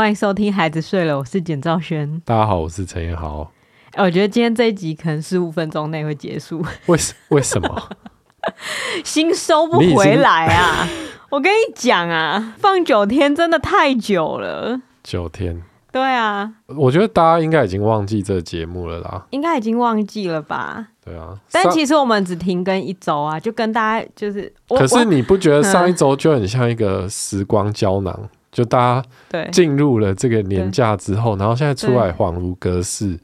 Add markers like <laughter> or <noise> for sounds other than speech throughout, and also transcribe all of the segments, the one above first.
欢迎收听《孩子睡了》，我是简兆轩。大家好，我是陈彦豪。我觉得今天这一集可能十五分钟内会结束。为什为什么？<laughs> 心收不回来啊！我跟你讲啊，放九天真的太久了。九天。对啊。我觉得大家应该已经忘记这个节目了啦。应该已经忘记了吧？对啊。但其实我们只停更一周啊，就跟大家就是。可是你不觉得上一周就很像一个时光胶囊？就大家进入了这个年假之后，然后现在出来恍如隔世。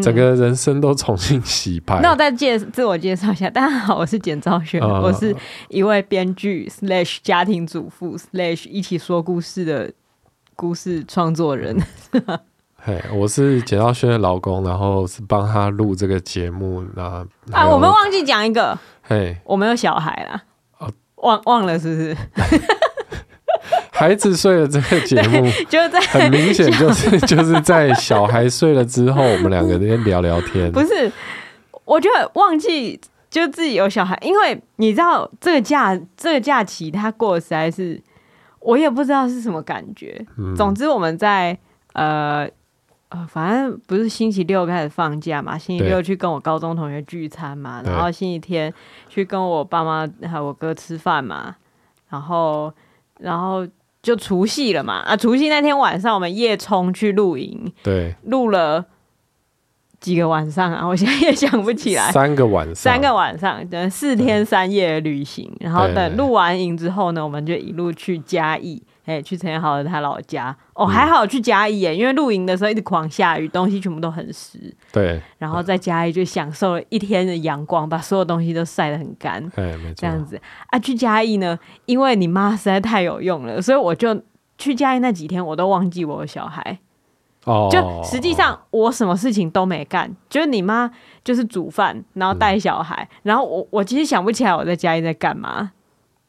整个人生都重新洗牌。嗯、那我再介自我介绍一下，大家好，我是简兆轩，嗯、我是一位编剧 slash 家庭主妇 slash 一起说故事的故事创作人。<laughs> 嘿，我是简兆轩的老公，然后是帮他录这个节目。那啊，我们忘记讲一个，嘿，我们有小孩啦，哦、忘忘了是不是？孩子睡了，这个节目 <laughs> 就在很明显就是 <laughs> 就是在小孩睡了之后，我们两个人聊聊天。不是，我觉得忘记就自己有小孩，因为你知道这个假这个假期他过得实在是，我也不知道是什么感觉。嗯、总之我们在呃呃，反正不是星期六开始放假嘛，星期六去跟我高中同学聚餐嘛，然后星期天去跟我爸妈还有我哥吃饭嘛，然后然后。就除夕了嘛啊！除夕那天晚上，我们夜冲去露营，对，录了几个晚上啊，我现在也想不起来。三个晚上，三个晚上，等四天三夜的旅行，然后等录完营之后呢，我们就一路去嘉义。哎，去陈彦豪的他老家哦，还好去嘉义耶，因为露营的时候一直狂下雨，东西全部都很湿。对，然后在嘉义就享受了一天的阳光，把所有东西都晒得很干。哎，没错。这样子啊，去嘉义呢，因为你妈实在太有用了，所以我就去嘉义那几天，我都忘记我有小孩。哦。就实际上我什么事情都没干，就是你妈就是煮饭，然后带小孩，嗯、然后我我其实想不起来我在嘉义在干嘛，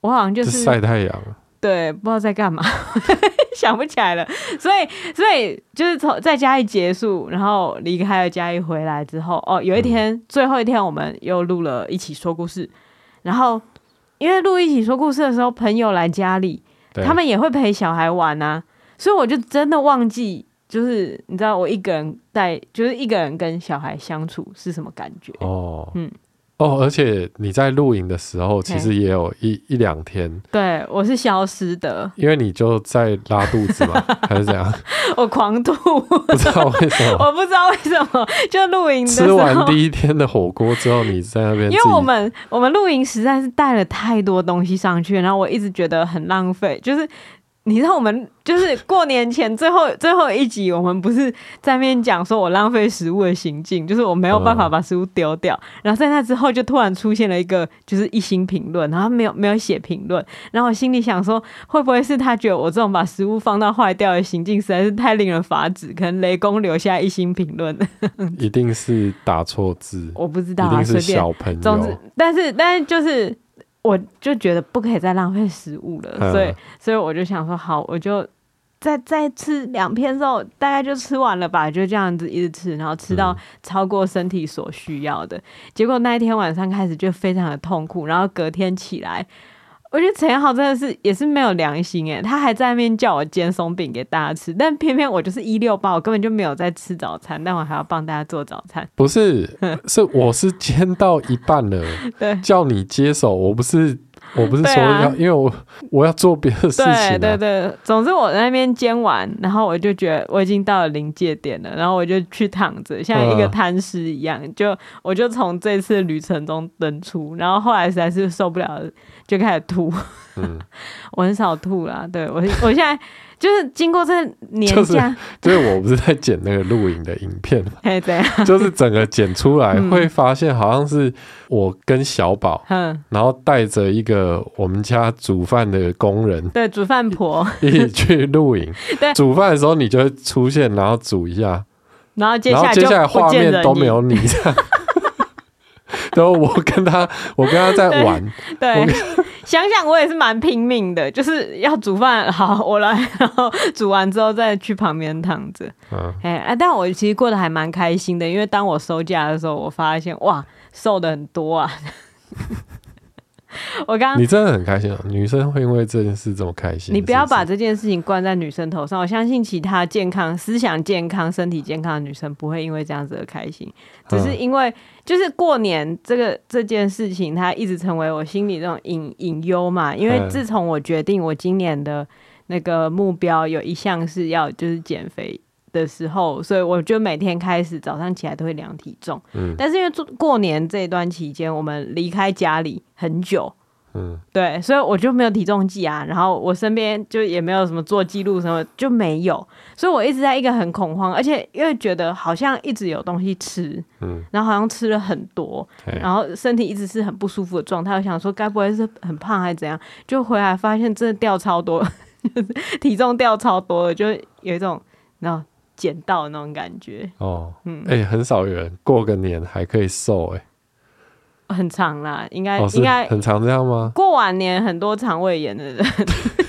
我好像就是晒太阳。对，不知道在干嘛，<laughs> 想不起来了。所以，所以就是从在嘉义结束，然后离开了嘉义回来之后，哦，有一天、嗯、最后一天，我们又录了一起说故事。然后，因为录一起说故事的时候，朋友来家里，他们也会陪小孩玩啊，所以我就真的忘记，就是你知道，我一个人在，就是一个人跟小孩相处是什么感觉？哦，嗯。哦，而且你在露营的时候，其实也有一一两天，对，我是消失的，因为你就在拉肚子嘛，<laughs> 还是怎样？我狂吐，<laughs> 不知道为什么，<laughs> 我不知道为什么，就露营吃完第一天的火锅之后，你在那边，因为我们我们露营实在是带了太多东西上去，然后我一直觉得很浪费，就是。你知道我们就是过年前最后 <laughs> 最后一集，我们不是在那边讲说我浪费食物的行径，就是我没有办法把食物丢掉。嗯、然后在那之后，就突然出现了一个就是一星评论，然后没有没有写评论。然后我心里想说，会不会是他觉得我这种把食物放到坏掉的行径实在是太令人发指？可能雷公留下一星评论，<laughs> 一定是打错字，我不知道、啊，一定是小朋友。总之，但是但是就是。我就觉得不可以再浪费食物了，嗯、所以所以我就想说，好，我就再再吃两片肉，大概就吃完了吧，就这样子一直吃，然后吃到超过身体所需要的。嗯、结果那一天晚上开始就非常的痛苦，然后隔天起来。我觉得陈彦豪真的是也是没有良心哎，他还在那边叫我煎松饼给大家吃，但偏偏我就是一六八，我根本就没有在吃早餐，但我还要帮大家做早餐。不是，是我是煎到一半了，<laughs> 对，叫你接手，我不是。我不是说要，啊、因为我我要做别的事情，啊。对对对，总之我在那边煎完，然后我就觉得我已经到了临界点了，然后我就去躺着，像一个瘫尸一样，嗯、就我就从这次旅程中登出，然后后来实在是受不了了，就开始吐。嗯，<laughs> 我很少吐啦，对我我现在。就是经过这年假，就是，就是我不是在剪那个录影的影片嘛，对就是整个剪出来会发现好像是我跟小宝，嗯，然后带着一个我们家煮饭的工人，对，煮饭婆一起去露营，对，煮饭的时候你就会出现，然后煮一下，然后接下来接下来画面都没有你这样，<laughs> 然后我跟他，我跟他在玩，对。对想想我也是蛮拼命的，就是要煮饭，好，我来，然后煮完之后再去旁边躺着。嗯，哎，但我其实过得还蛮开心的，因为当我收假的时候，我发现哇，瘦的很多啊。<laughs> 我刚你真的很开心啊，女生会因为这件事这么开心？你不要把这件事情关在女生头上。我相信其他健康、思想健康、身体健康的女生不会因为这样子而开心，只是因为就是过年这个这件事情，它一直成为我心里这种隐隐忧嘛。因为自从我决定我今年的那个目标有一项是要就是减肥的时候，所以我就每天开始早上起来都会量体重。嗯，但是因为过年这一段期间，我们离开家里很久。嗯，对，所以我就没有体重计啊，然后我身边就也没有什么做记录什么，就没有，所以我一直在一个很恐慌，而且因为觉得好像一直有东西吃，嗯，然后好像吃了很多，然后身体一直是很不舒服的状态，我想说该不会是很胖还是怎样，就回来发现真的掉超多，就 <laughs> 是体重掉超多了，就有一种然后捡到的那种感觉。哦，嗯，哎、欸，很少有人过个年还可以瘦、欸，哎。很长啦，应该、哦、应该很长这样吗？过完年很多肠胃炎的人，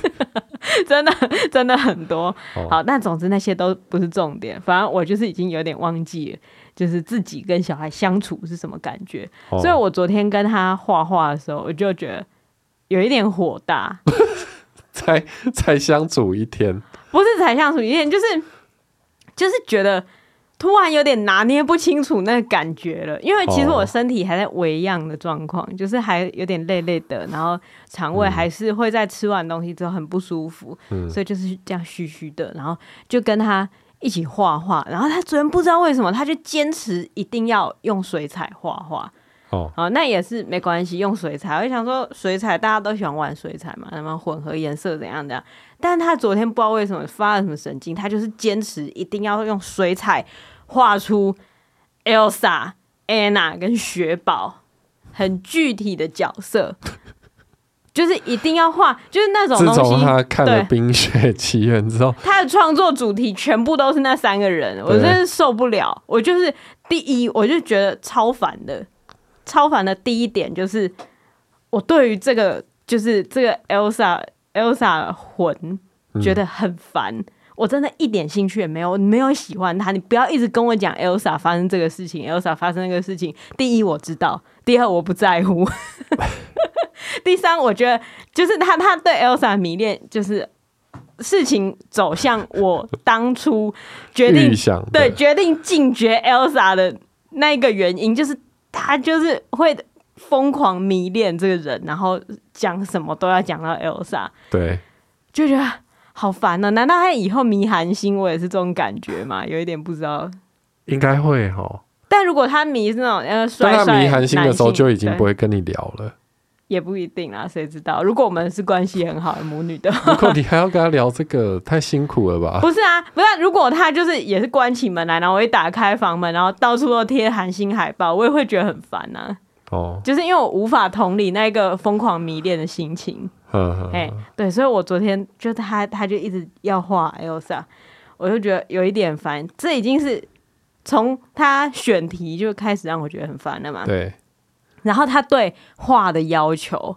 <laughs> 真的真的很多。哦、好，但总之那些都不是重点，反正我就是已经有点忘记了，就是自己跟小孩相处是什么感觉。哦、所以我昨天跟他画画的时候，我就觉得有一点火大。<laughs> 才才相处一天，不是才相处一天，就是就是觉得。突然有点拿捏不清楚那个感觉了，因为其实我身体还在微恙的状况，哦、就是还有点累累的，然后肠胃还是会在吃完东西之后很不舒服，嗯、所以就是这样虚虚的，然后就跟他一起画画，然后他昨天不知道为什么他就坚持一定要用水彩画画，哦，哦，那也是没关系，用水彩，我就想说水彩大家都喜欢玩水彩嘛，那么混合颜色怎样的，但他昨天不知道为什么发了什么神经，他就是坚持一定要用水彩画出 Elsa、Anna 跟雪宝很具体的角色，<laughs> 就是一定要画，就是那种东西。自从他看了《冰雪奇缘》之后，他的创作主题全部都是那三个人，我真是受不了。我就是第一，我就觉得超烦的，超烦的。第一点就是，我对于这个就是这个 Elsa、Elsa 魂觉得很烦。嗯我真的一点兴趣也没有，没有喜欢他。你不要一直跟我讲 Elsa 发生这个事情，Elsa 发生那个事情。第一我知道，第二我不在乎，<laughs> 第三我觉得就是他他对 Elsa 迷恋，就是事情走向我当初决定对决定禁绝 Elsa 的那个原因，就是他就是会疯狂迷恋这个人，然后讲什么都要讲到 Elsa，对，就觉得。好烦呢、喔！难道他以后迷韩星，我也是这种感觉吗？有一点不知道，应该会哈。但如果他迷是那种呃帅他迷韩星的时候，就已经不会跟你聊了。也不一定啊，谁知道？如果我们是关系很好的母女的，如果你还要跟他聊这个，太辛苦了吧？<laughs> 不是啊，不是、啊。如果他就是也是关起门来，然后我一打开房门，然后到处都贴韩星海报，我也会觉得很烦呐、啊。哦，就是因为我无法同理那个疯狂迷恋的心情。哎，对，所以我昨天就他，他就一直要画 Elsa，我就觉得有一点烦。这已经是从他选题就开始让我觉得很烦了嘛。对。然后他对画的要求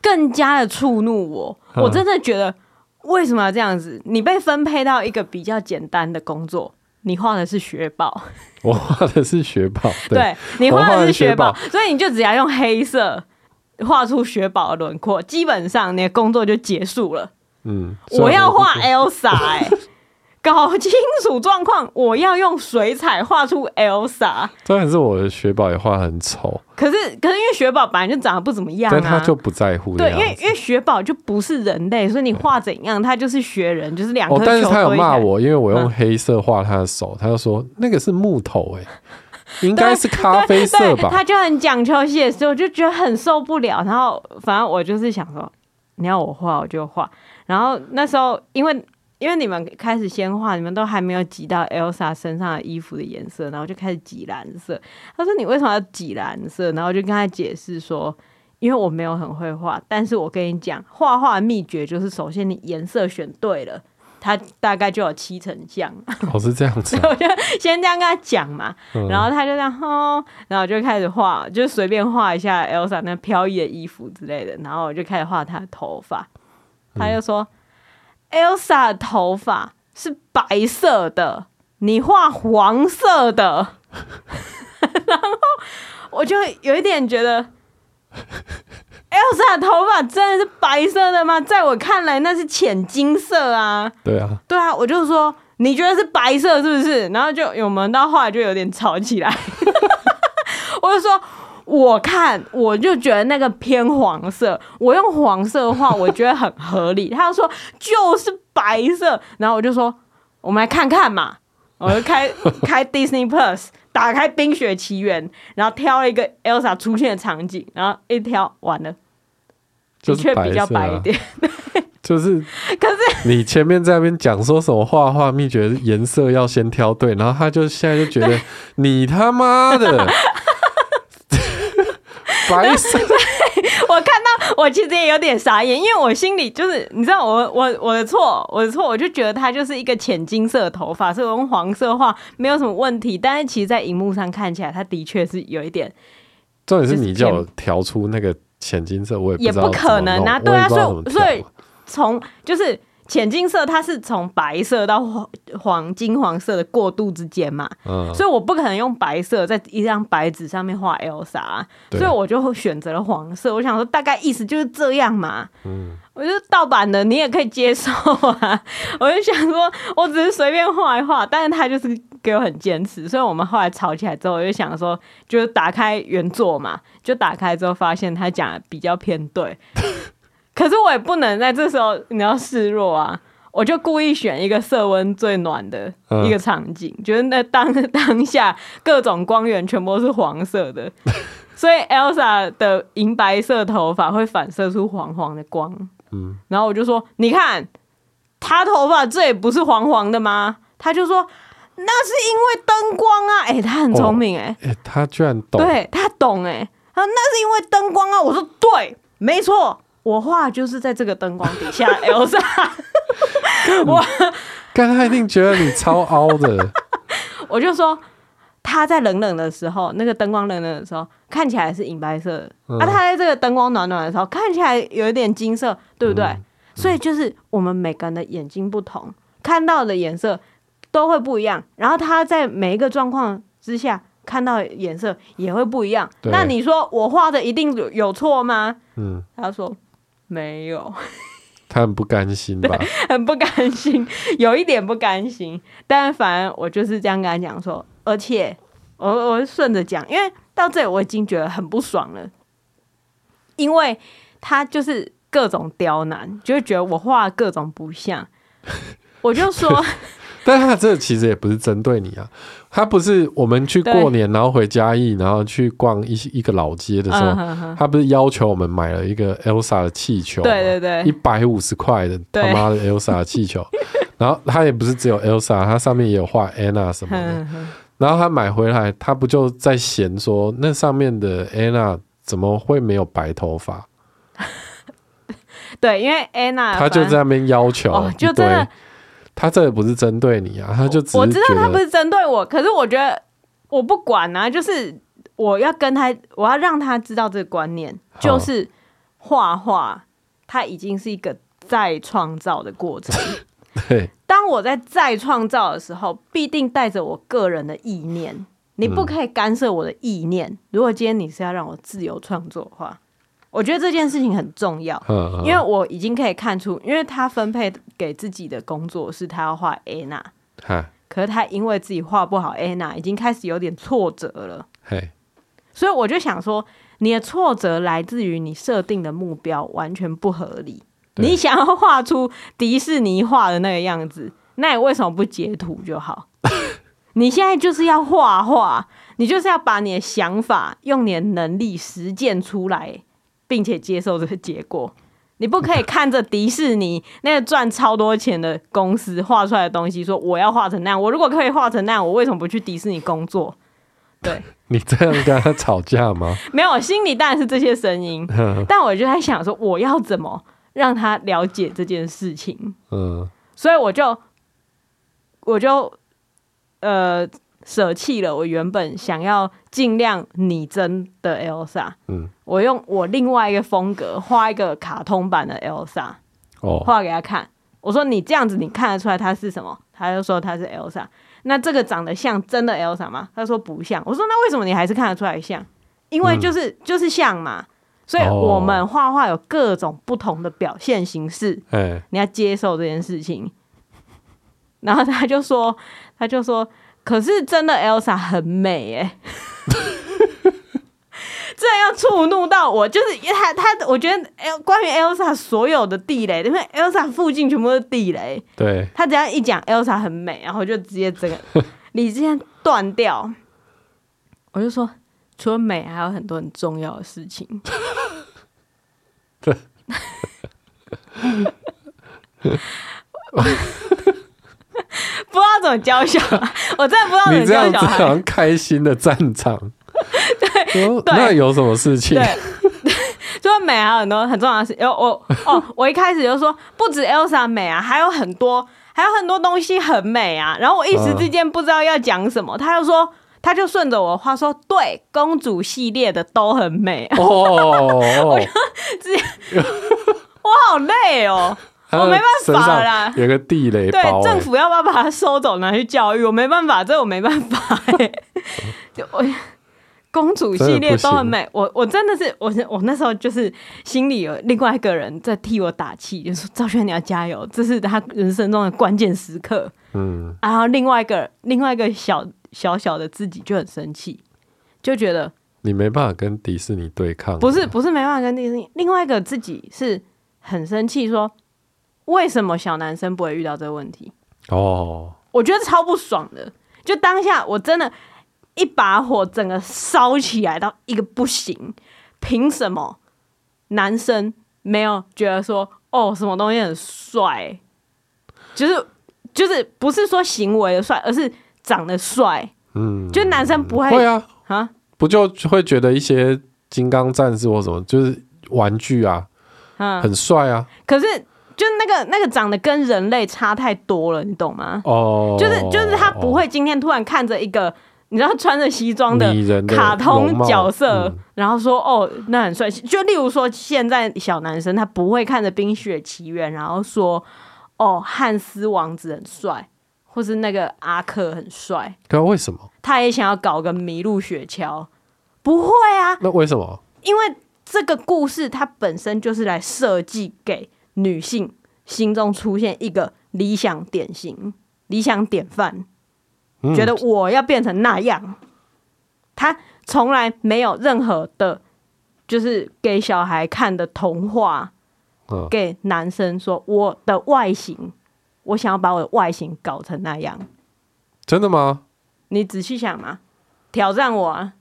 更加的触怒我，我真的觉得为什么要这样子？你被分配到一个比较简单的工作，你画的是雪宝，<laughs> 我画的是雪宝，对，对你画的是雪宝，所以你就只要用黑色。画出雪宝的轮廓，基本上你的工作就结束了。嗯，我要画 Elsa，哎、欸，搞清楚状况，我要用水彩画出 Elsa。当然是我的雪宝也画很丑，可是可是因为雪宝本来就长得不怎么样、啊，但他就不在乎。对，因为因为雪宝就不是人类，所以你画怎样，他就是雪人，就是两颗球、哦。但是他有骂我，因为我用黑色画他的手，嗯、他就说那个是木头、欸，哎。<laughs> 应该是咖啡色吧，他就很讲求写实，我就觉得很受不了。然后反正我就是想说，你要我画我就画。然后那时候因为因为你们开始先画，你们都还没有挤到 Elsa 身上的衣服的颜色，然后就开始挤蓝色。他说你为什么要挤蓝色？然后我就跟他解释说，因为我没有很会画，但是我跟你讲，画画的秘诀就是首先你颜色选对了。他大概就有七成像，<laughs> 哦，是这样子，<laughs> 啊，我就先这样跟他讲嘛，嗯、然后他就这样，哦，然后就开始画，就随便画一下 Elsa 那飘逸的衣服之类的，然后我就开始画她的头发，他就说、嗯、Elsa 的头发是白色的，你画黄色的，<laughs> 然后我就有一点觉得。Elsa 的头发真的是白色的吗？在我看来，那是浅金色啊。对啊，对啊，我就说你觉得是白色是不是？然后就我们到后来就有点吵起来。<laughs> 我就说，我看我就觉得那个偏黄色，我用黄色的话，我觉得很合理。他就说就是白色，然后我就说我们来看看嘛，我就开 <laughs> 开 Disney Plus。打开《冰雪奇缘》，然后挑了一个 Elsa 出现的场景，然后一挑完了，的确比较白一点。<laughs> <laughs> 就是，可是你前面在那边讲说什么画画秘诀，颜色要先挑对，然后他就现在就觉得你他妈的。白色，<laughs> 我看到我其实也有点傻眼，因为我心里就是你知道我我我的错我的错，我就觉得他就是一个浅金色的头发，所以我用黄色画没有什么问题。但是其实，在荧幕上看起来，他的确是有一点。重点是你叫我调出那个浅金色，我也不也不可能啊，对啊，所以所以从就是。浅金色，它是从白色到黄黄金黄色的过渡之间嘛，嗯，所以我不可能用白色在一张白纸上面画 Elsa，啊，所以我就选择了黄色。我想说，大概意思就是这样嘛，嗯，我觉得盗版的你也可以接受啊。<laughs> 我就想说，我只是随便画一画，但是他就是给我很坚持，所以我们后来吵起来之后，我就想说，就是打开原作嘛，就打开之后发现他讲的比较偏对。<laughs> 可是我也不能在这时候你要示弱啊！我就故意选一个色温最暖的一个场景，觉得那当当下各种光源全部都是黄色的，<laughs> 所以 Elsa 的银白色头发会反射出黄黄的光。嗯，然后我就说：“你看，她头发这也不是黄黄的吗？”他就说：“那是因为灯光啊！”哎，他很聪明哎，哎，他居然懂，对他懂哎，他说那是因为灯光啊！我说对，没错。我画就是在这个灯光底下，<laughs> Elsa。我刚才一定觉得你超凹的。<laughs> 我就说他在冷冷的时候，那个灯光冷冷的时候，看起来是银白色的。嗯、啊，他在这个灯光暖暖的时候，看起来有一点金色，对不对？所以就是我们每个人的眼睛不同，看到的颜色都会不一样。然后他在每一个状况之下看到的颜色也会不一样。那你说我画的一定有有错吗？嗯，他说。没有，他很不甘心吧？很不甘心，<laughs> 有一点不甘心。但反正我就是这样跟他讲说，而且我我顺着讲，因为到这里我已经觉得很不爽了，因为他就是各种刁难，就会觉得我画各种不像，我就说。<laughs> 但他这其实也不是针对你啊，他不是我们去过年，然后回嘉义，然后去逛一一个老街的时候，他不是要求我们买了一个 Elsa 的气球，对对对，一百五十块的他妈的 Elsa 的气球，然后他也不是只有 Elsa，他上面也有画 Anna 什么的，然后他买回来，他不就在嫌说那上面的 Anna 怎么会没有白头发？<laughs> 对，因为 Anna 他就在那边要求，就真的。他这个不是针对你啊，他就我知道他不是针对我，可是我觉得我不管啊，就是我要跟他，我要让他知道这个观念，就是画画它已经是一个再创造的过程。<laughs> 对，当我在再创造的时候，必定带着我个人的意念，你不可以干涉我的意念。如果今天你是要让我自由创作的话。我觉得这件事情很重要，因为我已经可以看出，因为他分配给自己的工作是他要画安娜，可是他因为自己画不好安娜，已经开始有点挫折了。所以我就想说，你的挫折来自于你设定的目标完全不合理。你想要画出迪士尼画的那个样子，那你为什么不截图就好？<laughs> 你现在就是要画画，你就是要把你的想法用你的能力实践出来。并且接受这个结果，你不可以看着迪士尼那个赚超多钱的公司画出来的东西，说我要画成那样。我如果可以画成那样，我为什么不去迪士尼工作？对，<laughs> 你这样跟他吵架吗？没有，心里当然是这些声音，但我就在想说，我要怎么让他了解这件事情？嗯，所以我就我就呃。舍弃了我原本想要尽量拟真的 Elsa，嗯，我用我另外一个风格画一个卡通版的 Elsa，哦，画给他看。我说你这样子你看得出来他是什么？他就说他是 Elsa。那这个长得像真的 Elsa 吗？他说不像。我说那为什么你还是看得出来像？因为就是、嗯、就是像嘛。所以我们画画有各种不同的表现形式，哎，你要接受这件事情。然后他就说，他就说，可是真的 Elsa 很美哎，<laughs> 这要触怒到我，就是因为他他，我觉得 L 关于 Elsa 所有的地雷，因为 Elsa 附近全部是地雷，对，他只要一讲 Elsa 很美，然后就直接整个理智线断掉。我就说。除了美，还有很多很重要的事情。对，<laughs> <laughs> 不知道怎么教小孩，<laughs> 我真的不知道怎么教小孩。开心的战场。对，对，那有什么事情？对，<laughs> 就是美，啊很多很重要的事。有我哦，我一开始就说，不止 Elsa 美啊，还有很多，还有很多东西很美啊。然后我一时之间不知道要讲什么，他就说。他就顺着我的话说：“对，公主系列的都很美。”哦，我就直接，我好累哦，我没办法啦。有个地雷，对，政府要不要把它收走拿去教育？我没办法，<laughs> 这我没办法。哎，就我公主系列都很美，我我真的是，我我那时候就是心里有另外一个人在替我打气，就说：“赵轩，你要加油，这是他人生中的关键时刻。”嗯，然后另外一个另外一个小。小小的自己就很生气，就觉得你没办法跟迪士尼对抗。不是不是没办法跟迪士尼，另外一个自己是很生气，说为什么小男生不会遇到这个问题？哦，我觉得超不爽的。就当下我真的，一把火整个烧起来到一个不行。凭什么男生没有觉得说哦，什么东西很帅？就是就是不是说行为的帅，而是。长得帅，嗯，就男生不会会啊啊，不就会觉得一些金刚战士或什么，就是玩具啊，嗯，很帅啊。可是就那个那个长得跟人类差太多了，你懂吗？哦，就是就是他不会今天突然看着一个你知道穿着西装的卡通角色，嗯、然后说哦那很帅。就例如说现在小男生他不会看着《冰雪奇缘》，然后说哦汉斯王子很帅。或是那个阿克很帅，可为什么？他也想要搞个麋鹿雪橇？不会啊，那为什么？因为这个故事它本身就是来设计给女性心中出现一个理想典型、理想典范，嗯、觉得我要变成那样。他从来没有任何的，就是给小孩看的童话，嗯、给男生说我的外形。我想要把我的外形搞成那样，真的吗？你仔细想嘛，挑战我啊！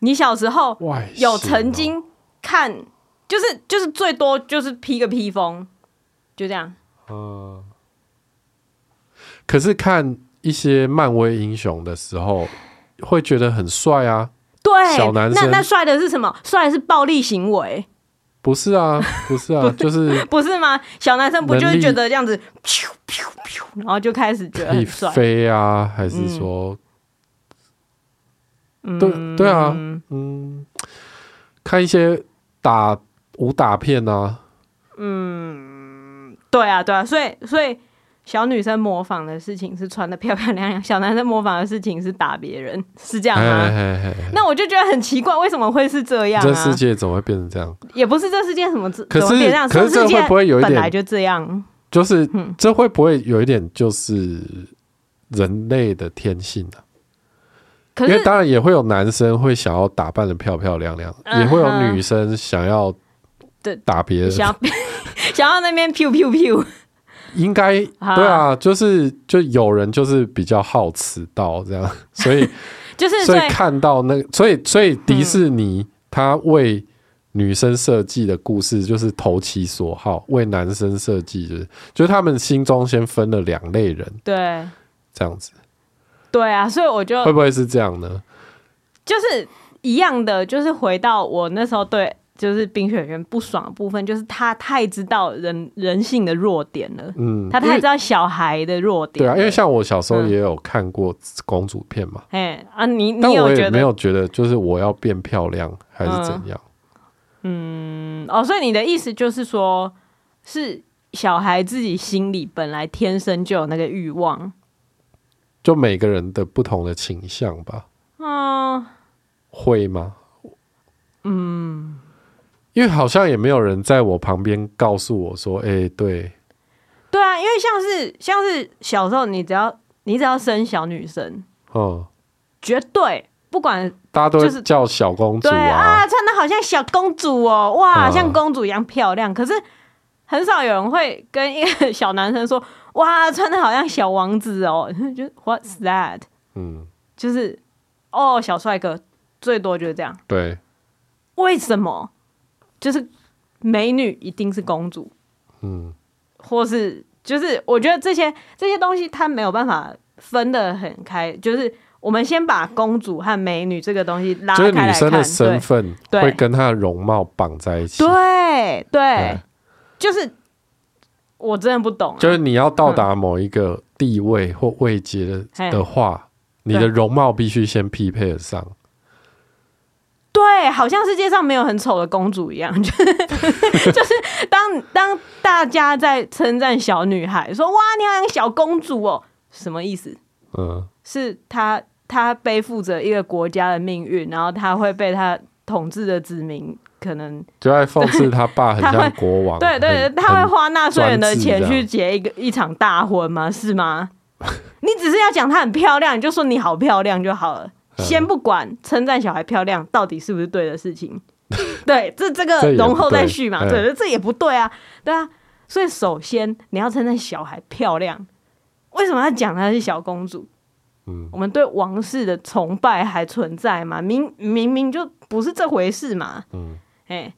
你小时候有曾经看，就是就是最多就是披个披风，就这样。嗯，可是看一些漫威英雄的时候，会觉得很帅啊。对，小男生，那那帅的是什么？帅的是暴力行为。不是啊，不是啊，就是 <laughs> 不是吗？小男生不就是觉得这样子，然后就开始觉得很帅飞啊，还是说，嗯、对对啊，嗯，看一些打武打片啊，嗯，对啊，对啊，所以所以。小女生模仿的事情是穿的漂漂亮亮，小男生模仿的事情是打别人，<laughs> 是这样吗？嘿嘿嘿，那我就觉得很奇怪，为什么会是这样啊？这世界怎么会变成这样？也不是这世界什么，可是可是这会不会有一点本来就这样？就是这会不会有一点就是人类的天性呢？可是因为当然也会有男生会想要打扮的漂漂亮亮，嗯、也会有女生想要对打别人，想要 <laughs> 想要那边 pew pew pew。应该对啊，就是就有人就是比较好迟到这样，<laughs> 所以就是所以看到那个，所以所以迪士尼他为女生设计的故事就是投其所好，为男生设计就是就是他们心中先分了两类人，对，这样子，对啊，所以我就会不会是这样呢？就是一样的，就是回到我那时候对。就是冰雪人不爽的部分，就是他太知道人人性的弱点了。嗯，他太知道小孩的弱点。对啊，因为像我小时候也有看过公主片嘛。哎、嗯、啊，你你但我也没有觉得就是我要变漂亮还是怎样。嗯，嗯哦，所以你的意思就是说，是小孩自己心里本来天生就有那个欲望，就每个人的不同的倾向吧。嗯，会吗？嗯，因为好像也没有人在我旁边告诉我说，哎、欸，对，对啊，因为像是像是小时候，你只要你只要生小女生，嗯，绝对不管大家都是叫小公主啊，对啊，穿的好像小公主哦，哇，像公主一样漂亮，嗯、可是很少有人会跟一个小男生说，哇，穿的好像小王子哦，<laughs> 就 What's that？嗯，就是哦，小帅哥，最多就是这样，对。为什么？就是美女一定是公主，嗯，或是就是我觉得这些这些东西它没有办法分得很开。就是我们先把公主和美女这个东西拉开来看，女生的身份会跟她的容貌绑在一起。对对，就是我真的不懂。就是你要到达某一个地位或位阶的的话，你的容貌必须先匹配得上。对，好像世界上没有很丑的公主一样，就是 <laughs> 就是当当大家在称赞小女孩，说哇，你好像小公主哦，什么意思？嗯，是她她背负着一个国家的命运，然后她会被她统治的子民可能就在讽刺他爸很像国王，对对对，他会花纳税人的钱去结一个一场大婚吗？是吗？<laughs> 你只是要讲她很漂亮，你就说你好漂亮就好了。先不管称赞小孩漂亮到底是不是对的事情，<laughs> 对，这这个容后再续嘛，对，这也不对啊，对啊，所以首先你要称赞小孩漂亮，为什么要讲她是小公主？嗯，我们对王室的崇拜还存在吗？明明明就不是这回事嘛，嗯，哎，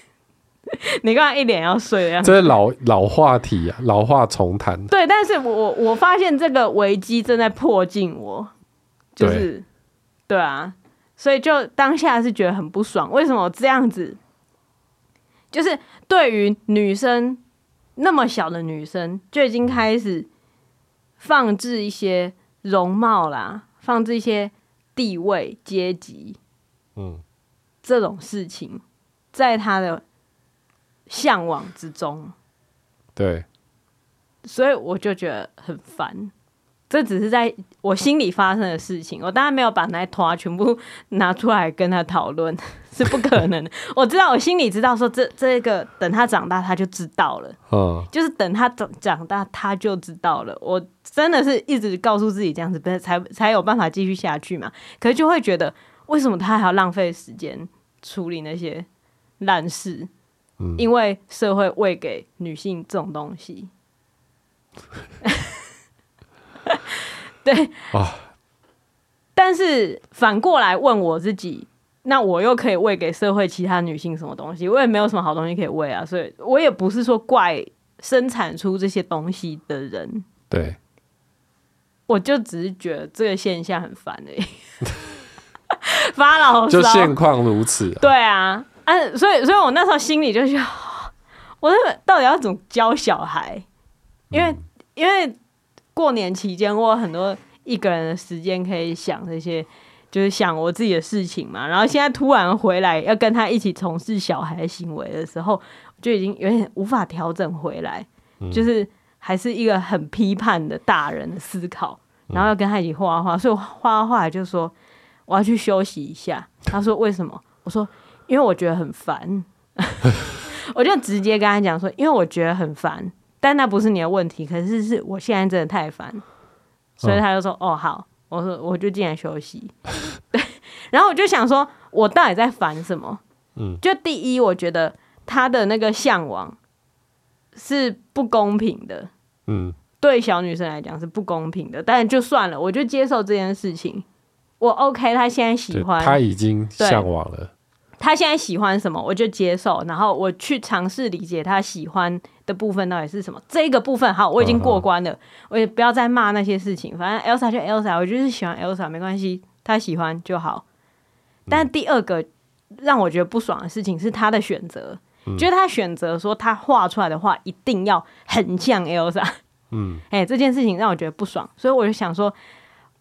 <laughs> 你刚才一脸要睡的样子，这是老老话题啊，老话重谈。对，但是我我发现这个危机正在迫近我。就是，对，对啊，所以就当下是觉得很不爽。为什么这样子？就是对于女生那么小的女生，就已经开始放置一些容貌啦，放置一些地位、阶级，嗯，这种事情，在他的向往之中。对，所以我就觉得很烦。这只是在我心里发生的事情，我当然没有把那坨全部拿出来跟他讨论，<laughs> 是不可能的。<laughs> 我知道，我心里知道，说这这个等他长大他就知道了，嗯，就是等他长长大他就知道了。我真的是一直告诉自己这样子，才才有办法继续下去嘛。可是就会觉得，为什么他还要浪费时间处理那些烂事？嗯，因为社会喂给女性这种东西。<laughs> 对啊，但是反过来问我自己，那我又可以喂给社会其他女性什么东西？我也没有什么好东西可以喂啊，所以我也不是说怪生产出这些东西的人。对，我就只是觉得这个现象很烦而已，<laughs> <laughs> 发牢骚，就现况如此啊。对啊，啊，所以，所以我那时候心里就觉得，<laughs> 我这个到底要怎么教小孩？因为，嗯、因为。过年期间，我有很多一个人的时间可以想这些，就是想我自己的事情嘛。然后现在突然回来要跟他一起从事小孩行为的时候，就已经有点无法调整回来，就是还是一个很批判的大人的思考。然后要跟他一起画画，所以我画画就说我要去休息一下。他说为什么？我说因为我觉得很烦。<laughs> 我就直接跟他讲说，因为我觉得很烦。但那不是你的问题，可是是我现在真的太烦，所以他就说：“哦，哦好。”我说：“我就进来休息。”对，然后我就想说，我到底在烦什么？嗯，就第一，我觉得他的那个向往是不公平的，嗯，对小女生来讲是不公平的。但就算了，我就接受这件事情，我 OK。他现在喜欢，他已经向往了。他现在喜欢什么，我就接受，然后我去尝试理解他喜欢的部分到底是什么。这个部分好，我已经过关了，uh. 我也不要再骂那些事情。反正 Elsa 就 Elsa，我就是喜欢 Elsa，没关系，他喜欢就好。但第二个让我觉得不爽的事情是他的选择，嗯、就是他选择说他画出来的画一定要很像 Elsa。嗯，<laughs> 哎、欸，这件事情让我觉得不爽，所以我就想说，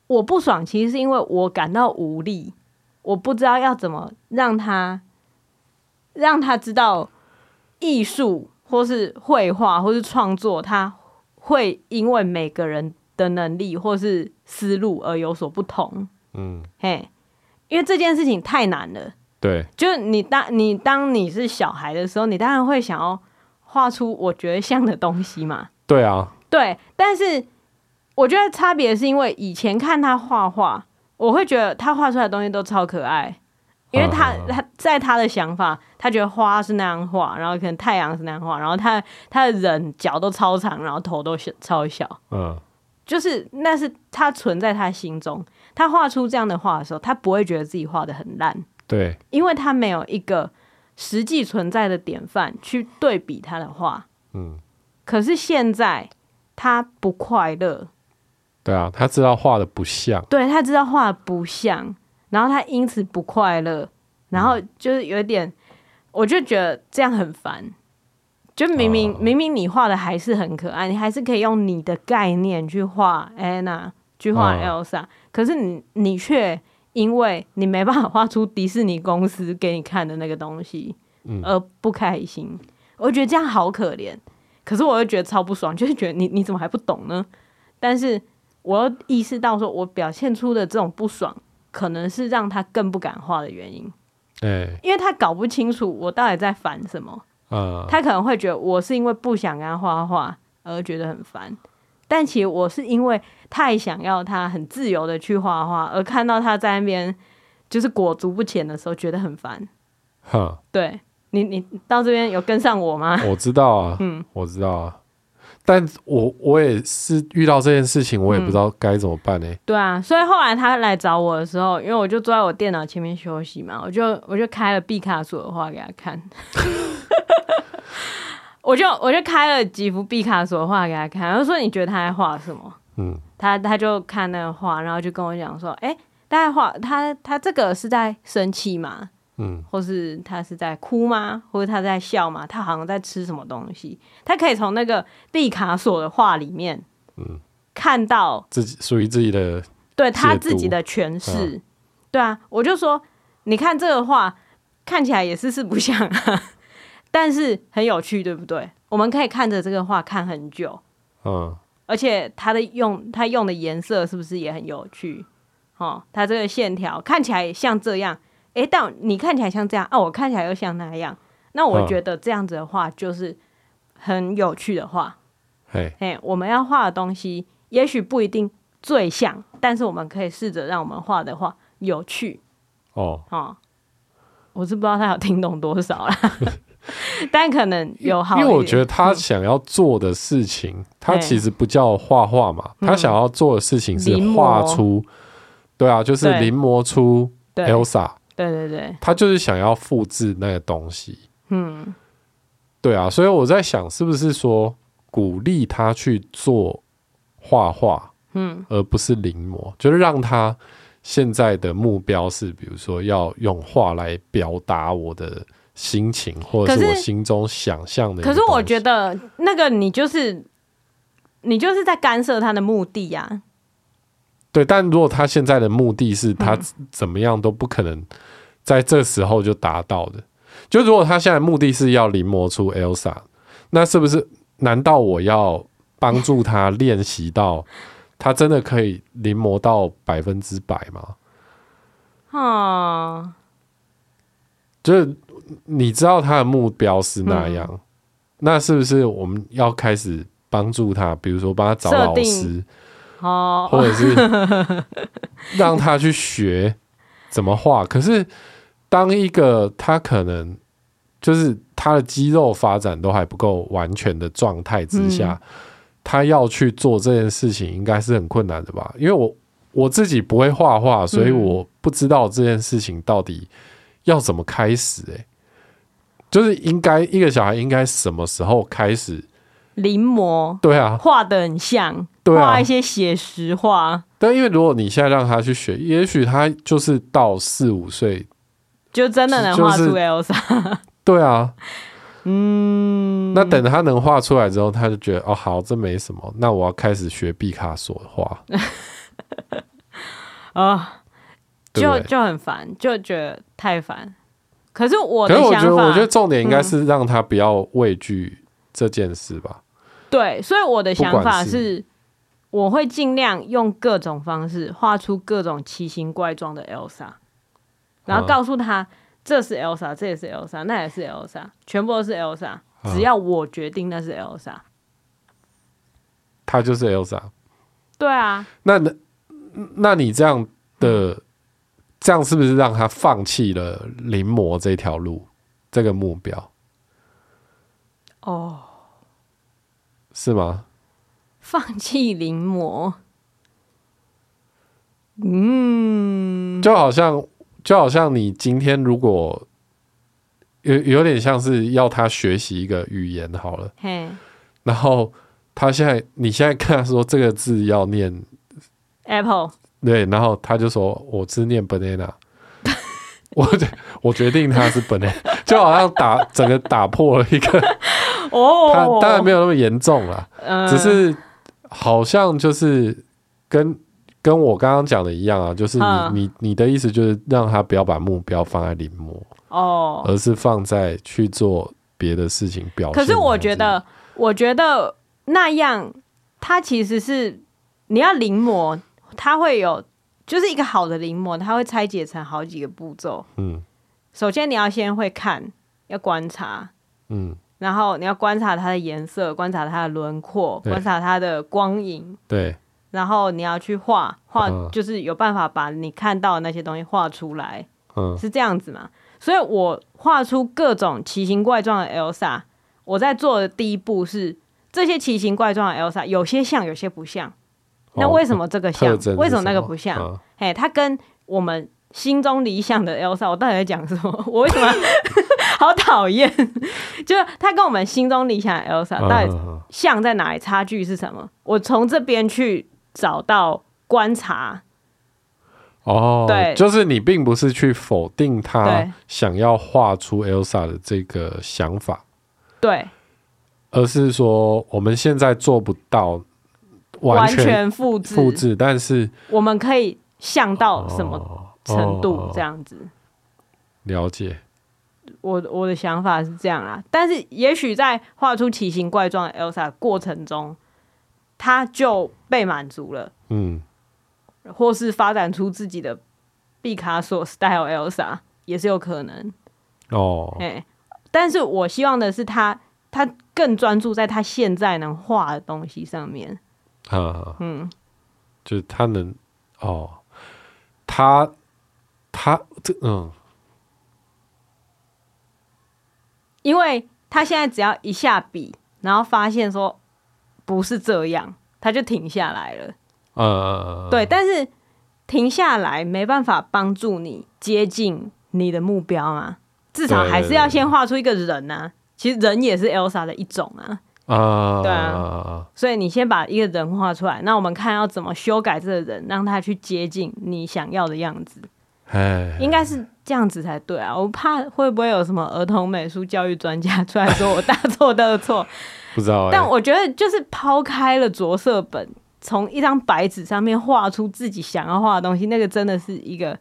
我不爽其实是因为我感到无力。我不知道要怎么让他让他知道艺术或是绘画或是创作，他会因为每个人的能力或是思路而有所不同。嗯，嘿，因为这件事情太难了。对，就是你当你当你是小孩的时候，你当然会想要画出我觉得像的东西嘛。对啊，对，但是我觉得差别是因为以前看他画画，我会觉得他画出来的东西都超可爱，因为他他在他的想法，他觉得花是那样画，然后可能太阳是那样画，然后他他的人脚都超长，然后头都小超小，嗯，就是那是他存在他心中，他画出这样的画的时候，他不会觉得自己画的很烂。对，因为他没有一个实际存在的典范去对比他的画，嗯，可是现在他不快乐，对啊，他知道画的不像，对，他知道画的不像，然后他因此不快乐，然后就是有点，嗯、我就觉得这样很烦，就明明、哦、明明你画的还是很可爱，你还是可以用你的概念去画 Anna，去画 Elsa，、哦、可是你你却。因为你没办法画出迪士尼公司给你看的那个东西，而不开心，嗯、我觉得这样好可怜。可是我又觉得超不爽，就是觉得你你怎么还不懂呢？但是我又意识到，说我表现出的这种不爽，可能是让他更不敢画的原因。对、因为他搞不清楚我到底在烦什么。嗯、他可能会觉得我是因为不想跟他画画而觉得很烦。但其实我是因为太想要他很自由的去画画，而看到他在那边就是裹足不前的时候，觉得很烦。哈，对你，你到这边有跟上我吗？我知道啊，嗯，我知道啊。但我我也是遇到这件事情，我也不知道该怎么办呢、欸嗯。对啊，所以后来他来找我的时候，因为我就坐在我电脑前面休息嘛，我就我就开了毕卡索的画给他看。<laughs> 我就我就开了几幅毕卡索的画给他看，他说：“你觉得他在画什么？”嗯，他他就看那个画，然后就跟我讲说：“哎、欸，大概画他他这个是在生气吗？嗯，或是他是在哭吗？或者他在笑吗？他好像在吃什么东西？他可以从那个毕卡索的画里面，嗯，看到自己属于自己的对他自己的诠释。啊对啊，我就说，你看这个画看起来也是四不像啊。<laughs> ”但是很有趣，对不对？我们可以看着这个画看很久，嗯，而且它的用它用的颜色是不是也很有趣？哦，它这个线条看起来像这样，诶，但你看起来像这样啊，我看起来又像那样，那我觉得这样子的话就是很有趣的画。嘿，嘿，我们要画的东西也许不一定最像，但是我们可以试着让我们画的画有趣。哦，哦，我是不知道他有听懂多少啦。<laughs> 但可能有好，因为我觉得他想要做的事情，嗯、他其实不叫画画嘛，嗯、他想要做的事情是画出，对啊，就是临摹出 Elsa，对对对，他就是想要复制那个东西，嗯，对啊，所以我在想，是不是说鼓励他去做画画，嗯，而不是临摹，就是让他现在的目标是，比如说要用画来表达我的。心情，或者是我心中想象的。可是我觉得那个你就是你就是在干涉他的目的呀、啊。对，但如果他现在的目的是他怎么样都不可能在这时候就达到的。就如果他现在目的是要临摹出 Elsa，那是不是？难道我要帮助他练习到他真的可以临摹到百分之百吗？啊，就是。你知道他的目标是那样，嗯、那是不是我们要开始帮助他？比如说帮他找老师，哦，或者是 <laughs> 让他去学怎么画。可是，当一个他可能就是他的肌肉发展都还不够完全的状态之下，嗯、他要去做这件事情，应该是很困难的吧？因为我我自己不会画画，所以我不知道这件事情到底要怎么开始、欸。哎。就是应该一个小孩应该什么时候开始临摹？对啊，画的很像，画、啊、一些写实画。但因为如果你现在让他去学，也许他就是到四五岁就真的能画出 Elsa。对啊，嗯，那等他能画出来之后，他就觉得哦，好，这没什么。那我要开始学毕卡索的画。<laughs> 哦，就就很烦，就觉得太烦。可是我的想法，可是我觉得，我觉得重点应该是让他不要畏惧这件事吧。对，所以我的想法是，我会尽量用各种方式画出各种奇形怪状的 Elsa，然后告诉他这是 Elsa，这也是 Elsa，那也是 Elsa，全部都是 Elsa，只要我决定那是 Elsa，他就是 Elsa。对啊，那那那你这样的这样是不是让他放弃了临摹这条路这个目标？哦，是吗？放弃临摹，嗯，就好像就好像你今天如果有有点像是要他学习一个语言好了，嘿，然后。他现在，你现在跟他说这个字要念 apple，对，然后他就说我是念 banana，<laughs> 我我决定他是 banana，就好像打整个打破了一个，<laughs> 哦，他当然没有那么严重了，嗯，只是好像就是跟跟我刚刚讲的一样啊，就是你，嗯，你你的意思就是让他不要把目标放在临摹哦，而是放在去做别的事情表现。可是我觉得，我觉得。那样，它其实是你要临摹，它会有就是一个好的临摹，它会拆解成好几个步骤。嗯，首先你要先会看，要观察，嗯，然后你要观察它的颜色，观察它的轮廓，观察它的光影，对，然后你要去画画，就是有办法把你看到的那些东西画出来，嗯，是这样子嘛？所以我画出各种奇形怪状的 Elsa，我在做的第一步是。这些奇形怪状的 Elsa 有些像，有些不像。那为什么这个像？哦、为什么那个不像？嗯、嘿，它跟我们心中理想的 Elsa，我到底在讲什么？<laughs> 我为什么 <laughs> 好讨厌？就是它跟我们心中理想的 Elsa 到底像在哪里？差距是什么？我从这边去找到观察。哦，对，就是你并不是去否定他想要画出 Elsa 的这个想法。对。而是说，我们现在做不到完全复制，复制，但是我们可以像到什么程度这样子？哦哦、了解。我我的想法是这样啊，但是也许在画出奇形怪状的 Elsa 过程中，他就被满足了，嗯，或是发展出自己的毕卡索 style Elsa 也是有可能。哦。哎，但是我希望的是他。他更专注在他现在能画的东西上面，啊，嗯，就是他能哦，他他这嗯，因为他现在只要一下笔，然后发现说不是这样，他就停下来了，对，但是停下来没办法帮助你接近你的目标嘛，至少还是要先画出一个人呐、啊。其实人也是 Elsa 的一种啊，啊，对啊，所以你先把一个人画出来，那我们看要怎么修改这个人，让他去接近你想要的样子，哎应该是这样子才对啊。我怕会不会有什么儿童美术教育专家出来说我大错特错，不知道。但我觉得就是抛开了着色本，从一张白纸上面画出自己想要画的东西，那个真的是一个，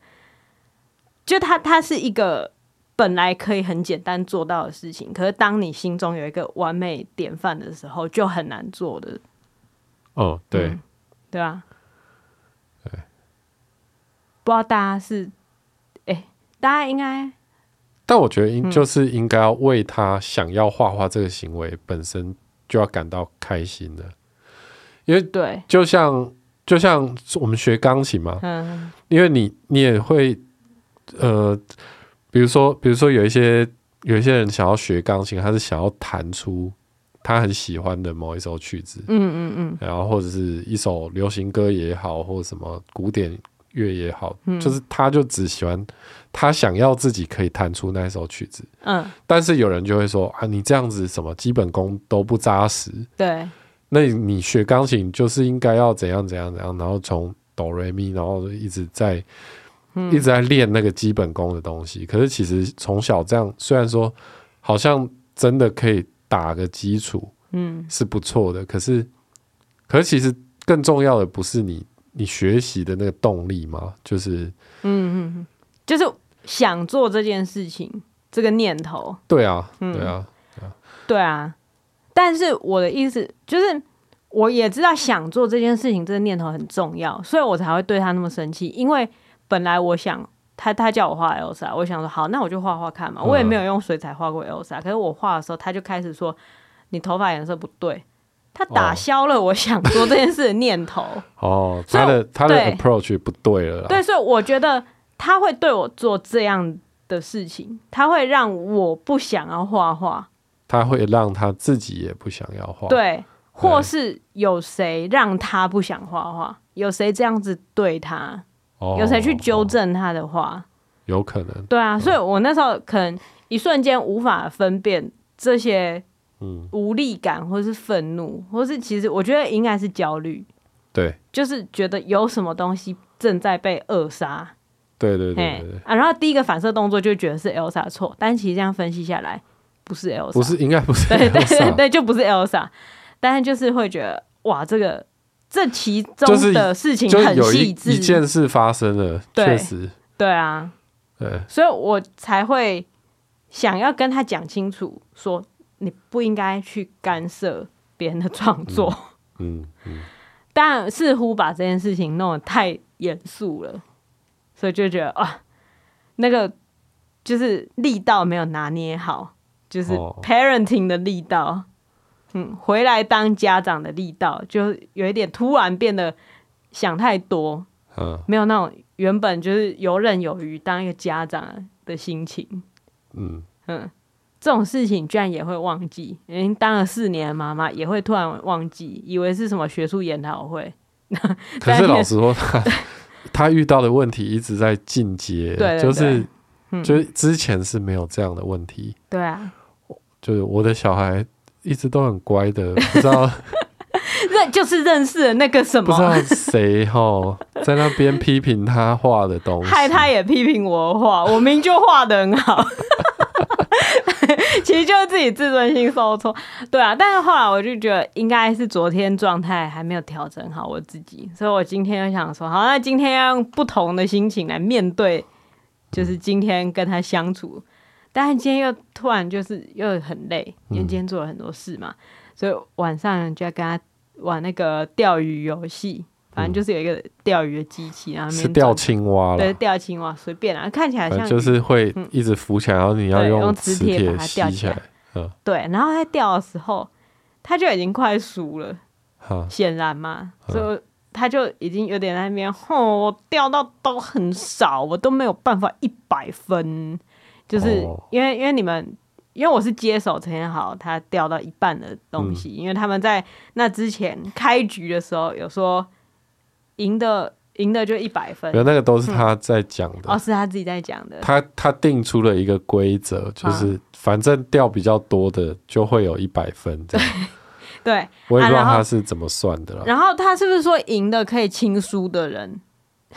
就它它是一个。本来可以很简单做到的事情，可是当你心中有一个完美典范的时候，就很难做的。哦，对，嗯、对啊，对，不知道大家是，哎、欸，大家应该，但我觉得应就是应该要为他想要画画这个行为本身就要感到开心的，因为对，就像就像我们学钢琴嘛，嗯，因为你你也会，呃。比如说，比如说有一些有一些人想要学钢琴，他是想要弹出他很喜欢的某一首曲子，嗯嗯嗯，然后或者是一首流行歌也好，或者什么古典乐也好，嗯，就是他就只喜欢他想要自己可以弹出那一首曲子，嗯，但是有人就会说啊，你这样子什么基本功都不扎实，对，那你学钢琴就是应该要怎样怎样怎样，然后从哆来咪，然后一直在。一直在练那个基本功的东西，可是其实从小这样，虽然说好像真的可以打个基础，嗯，是不错的。可是，可是其实更重要的不是你你学习的那个动力吗？就是，嗯嗯，就是想做这件事情这个念头。对啊，对啊，对啊，对啊。但是我的意思就是，我也知道想做这件事情这个念头很重要，所以我才会对他那么生气。因为本来我想他他叫我画 Elsa，我想说好，那我就画画看嘛。我也没有用水彩画过 Elsa，可是我画的时候他就开始说你头发颜色不对，他打消了我想做这件事的念头。哦，他的他的 approach 不对了。对，所以我觉得他会对我做这样的事情，他会让我不想要画画，他会让他自己也不想要画。对。或是有谁让他不想画画？有谁这样子对他？哦、有谁去纠正他的话？有可能。对啊，所以我那时候可能一瞬间无法分辨这些无力感，或是愤怒，或是其实我觉得应该是焦虑。对，就是觉得有什么东西正在被扼杀。对对对啊！然后第一个反射动作就觉得是 Elsa 错，但其实这样分析下来，不是 Elsa，不是应该不是 Elsa，对对对对，就不是 Elsa。但是就是会觉得哇，这个这其中的事情很细致，就是一，一件事发生了，确实，对啊，对，所以我才会想要跟他讲清楚，说你不应该去干涉别人的创作，嗯嗯，嗯，<laughs> 但似乎把这件事情弄得太严肃了，所以就觉得啊，那个就是力道没有拿捏好，就是 parenting 的力道。哦嗯，回来当家长的力道就有一点突然变得想太多，嗯，没有那种原本就是游刃有余当一个家长的心情，嗯。嗯，这种事情居然也会忘记，已经当了四年的妈妈也会突然忘记，以为是什么学术研讨会。<laughs> 可是老实说 <laughs> 他，他他遇到的问题一直在进阶，对，就是、嗯、就是之前是没有这样的问题，对啊，就是我的小孩。一直都很乖的，<laughs> 不知道认就是认识了那个什么，不知道谁哈在那边批评他画的东西，害他也批评我画，我明就画的很好，<laughs> 其实就是自己自尊心受挫，对啊。但是后来我就觉得应该是昨天状态还没有调整好我自己，所以我今天就想说，好，那今天要用不同的心情来面对，就是今天跟他相处。但是今天又突然就是又很累，因为今天做了很多事嘛，所以晚上就要跟他玩那个钓鱼游戏，反正就是有一个钓鱼的机器，然后是钓青蛙了，对，钓青蛙随便啊，看起来像就是会一直浮起来，嗯、然后你要用磁铁把它钓起来，嗯，对，然后在钓的时候，他就已经快熟了，显然嘛，所以他就已经有点在那边，吼、哦，我钓到都很少，我都没有办法一百分。就是因为因为你们，因为我是接手陈彦豪他钓到一半的东西，嗯，因为他们在那之前开局的时候有说赢的赢的就一百分，有那个都是他在讲的，嗯，哦，是他自己在讲的。他他定出了一个规则，就是反正掉比较多的就会有一百分这样。对，<laughs> 对，我也不知道他是怎么算的啦，啊，然后他是不是说赢的可以亲输的人？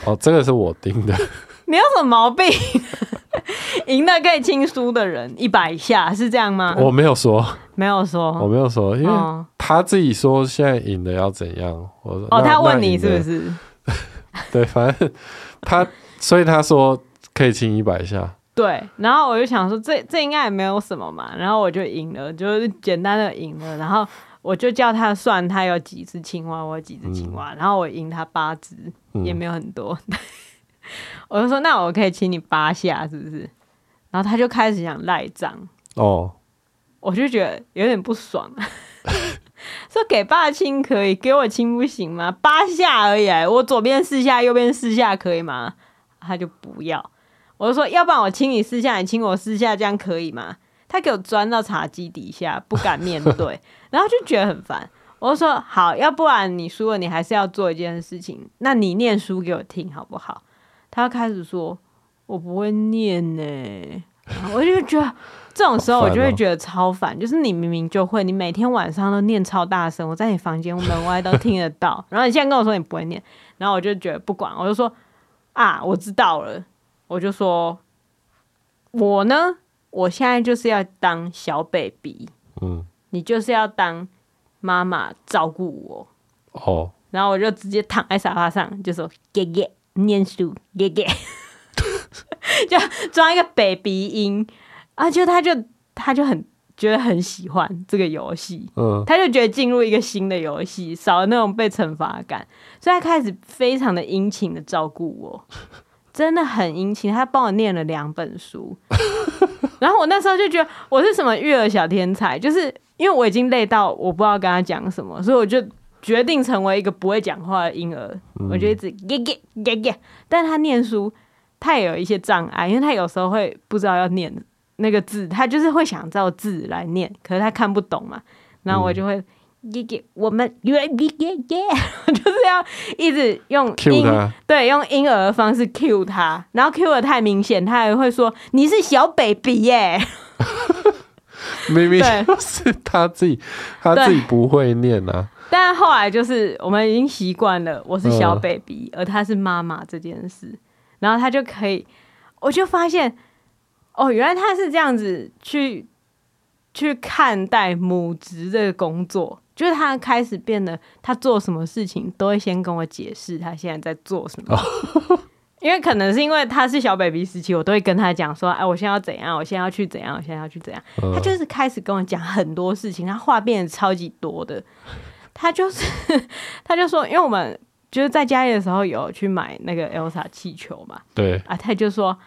哦，这个是我定的，<laughs> 没有什么毛病。<laughs> <laughs> 赢的可以亲输的人一百下是这样吗？我没有说，没有说，我没有说，因为他自己说现在赢的要怎样。我说哦，他问你是不是？<laughs> 对，反正他，所以他说可以亲一百下。对，然后我就想说，这这应该也没有什么嘛。然后我就赢了，就是简单的赢了。然后我就叫他算他有几只青蛙，我有几只青蛙。嗯、然后我赢他八只，也没有很多。嗯 <laughs> 我就说，那我可以亲你八下，是不是？然后他就开始想赖账哦，我就觉得有点不爽，<laughs> 说给爸亲可以，给我亲不行吗？八下而已，我左边四下，右边四下可以吗？他就不要，我就说，要不然我亲你四下，你亲我四下，这样可以吗？他给我钻到茶几底下，不敢面对，<laughs> 然后就觉得很烦。我就说好，要不然你输了，你还是要做一件事情，那你念书给我听好不好？他开始说：“我不会念呢。”我就觉得这种时候我就会觉得超烦，就是你明明就会，你每天晚上都念超大声，我在你房间门外都听得到。<laughs> 然后你现在跟我说你不会念，然后我就觉得不管，我就说啊，我知道了。我就说，我呢，我现在就是要当小 baby，嗯，你就是要当妈妈照顾我哦。然后我就直接躺在沙发上，就说给给。念书，给给，<laughs> 就装一个 baby 音啊！就他就他就很觉得很喜欢这个游戏，嗯，他就觉得进入一个新的游戏，少了那种被惩罚感，所以他开始非常的殷勤的照顾我，真的很殷勤。他帮我念了两本书，<laughs> 然后我那时候就觉得我是什么育儿小天才，就是因为我已经累到我不知道跟他讲什么，所以我就决定成为一个不会讲话的婴儿，嗯、我就一直耶耶耶耶。但是他念书，他也有一些障碍，因为他有时候会不知道要念。那个字，他就是会想照字来念，可是他看不懂嘛，然后我就会耶耶、嗯，我们耶耶耶耶，<laughs> 就是要一直用婴对用婴儿的方式 cue 他，然后 cue 的太明显，他还会说你是小 baby 耶，<laughs> 明明是他自己，他自己不会念啊。但后来就是我们已经习惯了我是小 baby，、嗯、而他是妈妈这件事，然后他就可以，我就发现。哦，原来他是这样子去去看待母职这个工作，就是他开始变得，他做什么事情都会先跟我解释他现在在做什么。哦、<laughs> 因为可能是因为他是小 baby 时期，我都会跟他讲说，哎，我现在要怎样，我现在要去怎样，我现在要去怎样。嗯、他就是开始跟我讲很多事情，他话变得超级多的。他就是，<laughs> 他就说，因为我们就是在家里的时候有去买那个 Elsa 气球嘛，对啊，他就说。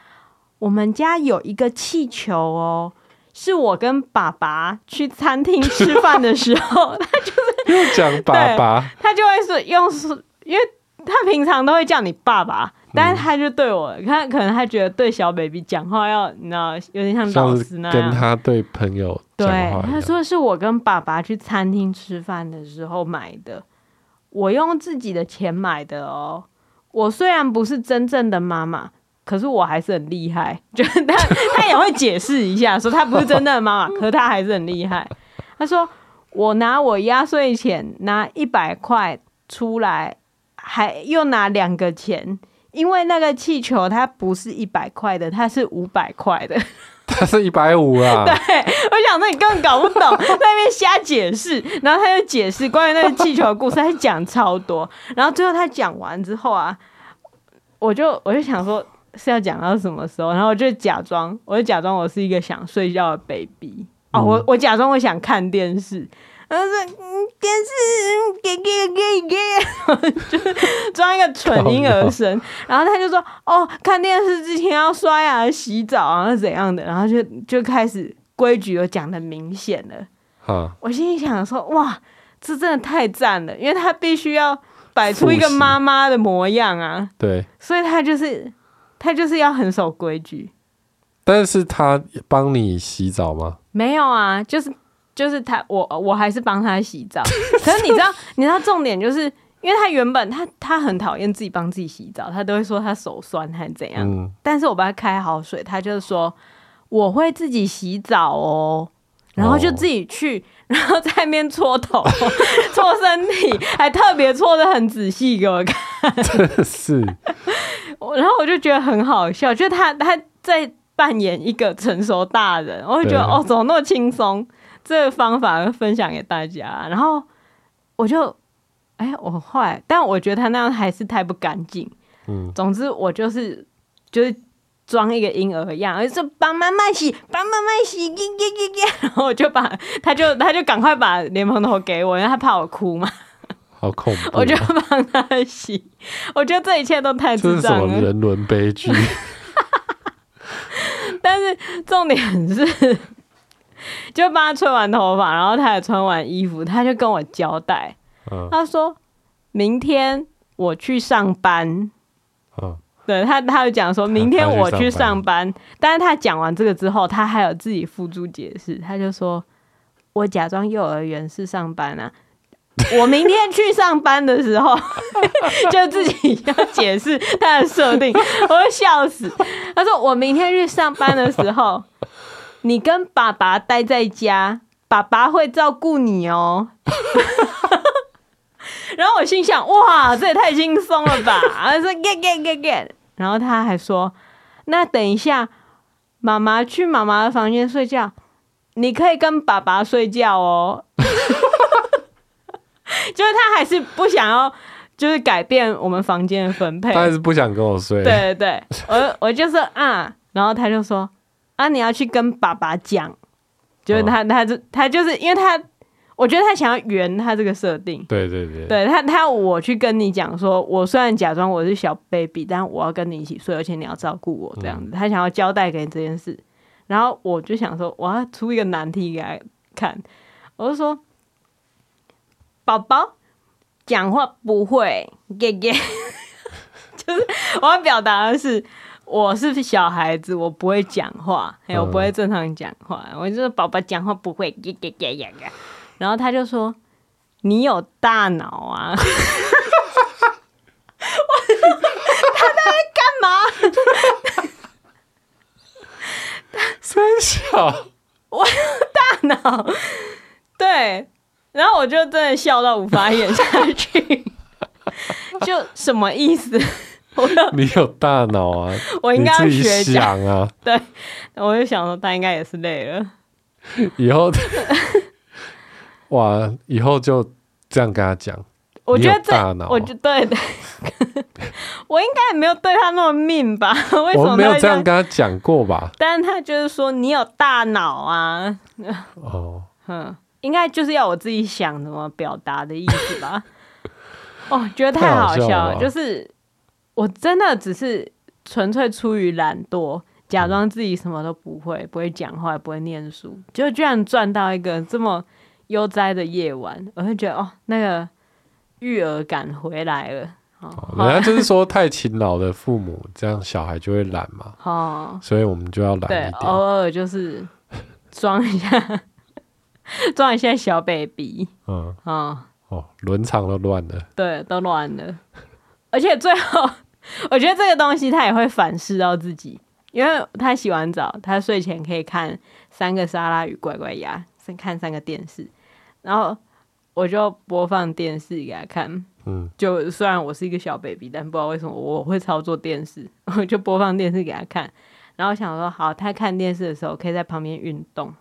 我们家有一个气球哦，是我跟爸爸去餐厅吃饭的时候，<laughs> 他就是 <laughs> 又讲爸爸，他就会说用是，因为他平常都会叫你爸爸，但是他就对我，他可能他觉得对小 baby 讲话要，你知道，有点像老师那样，跟他对朋友。对，他说是我跟爸爸去餐厅吃饭的时候买的，我用自己的钱买的哦。我虽然不是真正的妈妈。可是我还是很厉害，就是他他也会解释一下，说他不是真正的妈妈，可是他还是很厉害。他说我拿我压岁钱拿一百块出来，还又拿两个钱，因为那个气球它不是一百块的，它是五百块的，它是一百五啊。<laughs> 对，我想说你根本搞不懂，在那边瞎解释，然后他就解释关于那个气球的故事，他讲超多，然后最后他讲完之后啊，我就我就想说。是要讲到什么时候？然后我就假装，我就假装我是一个想睡觉的 baby 哦，我我假装我想看电视，然后说嗯电视给给给给，<laughs> 就装一个蠢婴儿声，<laughs> 然后他就说哦看电视之前要刷牙洗澡啊怎样的，然后就就开始规矩有讲的明显了。哈我心里想说哇，这真的太赞了，因为他必须要摆出一个妈妈的模样啊，对，所以他就是。他就是要很守规矩，但是他帮你洗澡吗？没有啊，就是就是他，我我还是帮他洗澡。可是你知道，你知道重点就是，因为他原本他他很讨厌自己帮自己洗澡，他都会说他手酸还是怎样。嗯，但是我帮他开好水，他就是说我会自己洗澡哦，然后就自己去，然后在那边搓头、搓身体，还特别搓的很仔细给我看。真的是。然后我就觉得很好笑，就他他在扮演一个成熟大人，我会觉得哦，怎么那么轻松？这个方法分享给大家。然后我就，哎，我后来，但我觉得他那样还是太不干净。嗯，总之我就是就是装一个婴儿一样，就说帮妈妈洗，帮妈妈洗，给给给给。<laughs> 然后我就把他就他就赶快把莲蓬头给我，因为他怕我哭嘛。好恐怖！我就帮他洗，我觉得这一切都太智障了。这是什么人伦悲剧？<laughs> 但是重点是，<laughs> 就帮他吹完头发，然后他也穿完衣服，他就跟我交代，嗯、他说明天我去上班。嗯、对他，他就讲说明天我去上班。但是他讲完这个之后，他还有自己付诸解释，他就说我假装幼儿园是上班啊。我明天去上班的时候，<laughs> <laughs> 就自己要解释他的设定，我会笑死。他说：“我明天去上班的时候，你跟爸爸待在家，爸爸会照顾你哦。<laughs> ”然后我心想：“哇，这也太轻松了吧！”他说：“get get get get。”然后他还说：“那等一下，妈妈去妈妈的房间睡觉，你可以跟爸爸睡觉哦。<laughs> ”就是他还是不想要，就是改变我们房间的分配。他还是不想跟我睡。对对对，我我就说啊，然后他就说啊，你要去跟爸爸讲，就是他，他就他就是因为他，我觉得他想要圆他这个设定。对对对，对他他要我去跟你讲说，我虽然假装我是小 baby，但我要跟你一起睡，而且你要照顾我这样子。他想要交代给你这件事，然后我就想说，我要出一个难题给他看，我就说，宝宝讲话不会，给给，<laughs> 就是我要表达的是。我是小孩子，我不会讲话，哎，我不会正常讲话。嗯、我就是宝宝讲话不会，呀呀呀呀呀。然后他就说：“你有大脑啊！” <laughs> 他在干嘛？三小，我有大脑。对，然后我就真的笑到无法演下去，<laughs> 就什么意思？<laughs> 你有大脑啊！我应该要学想啊。对，我就想说他应该也是累了。以后，<laughs> 哇，以后就这样跟他讲。我觉得这，大，我觉得对的。<laughs> 我应该也没有对他那么命吧？为什么我没有这样跟他讲过吧？但是他就是说你有大脑啊。哦，嗯，应该就是要我自己想怎么表达的意思吧？哦，觉得太好笑了，了就是。我真的只是纯粹出于懒惰，假装自己什么都不会，不会讲话，不会念书，就居然赚到一个这么悠哉的夜晚，我会觉得哦，那个育儿感回来了。哦，人家就是说太勤劳的父母，这样小孩就会懒嘛。<laughs> 哦，所以我们就要懒一点，偶尔就是装一下，<laughs> 装一下小 baby。嗯，哦，哦，轮场都乱了，对，都乱了，而且最后。<laughs> 我觉得这个东西他也会反噬到自己，因为他洗完澡，他睡前可以看三个沙拉与乖乖鸭，先看三个电视，然后我就播放电视给他看。嗯，就虽然我是一个小 baby，但不知道为什么我会操作电视，<laughs> 我就播放电视给他看。然后想说，好，他看电视的时候可以在旁边运动，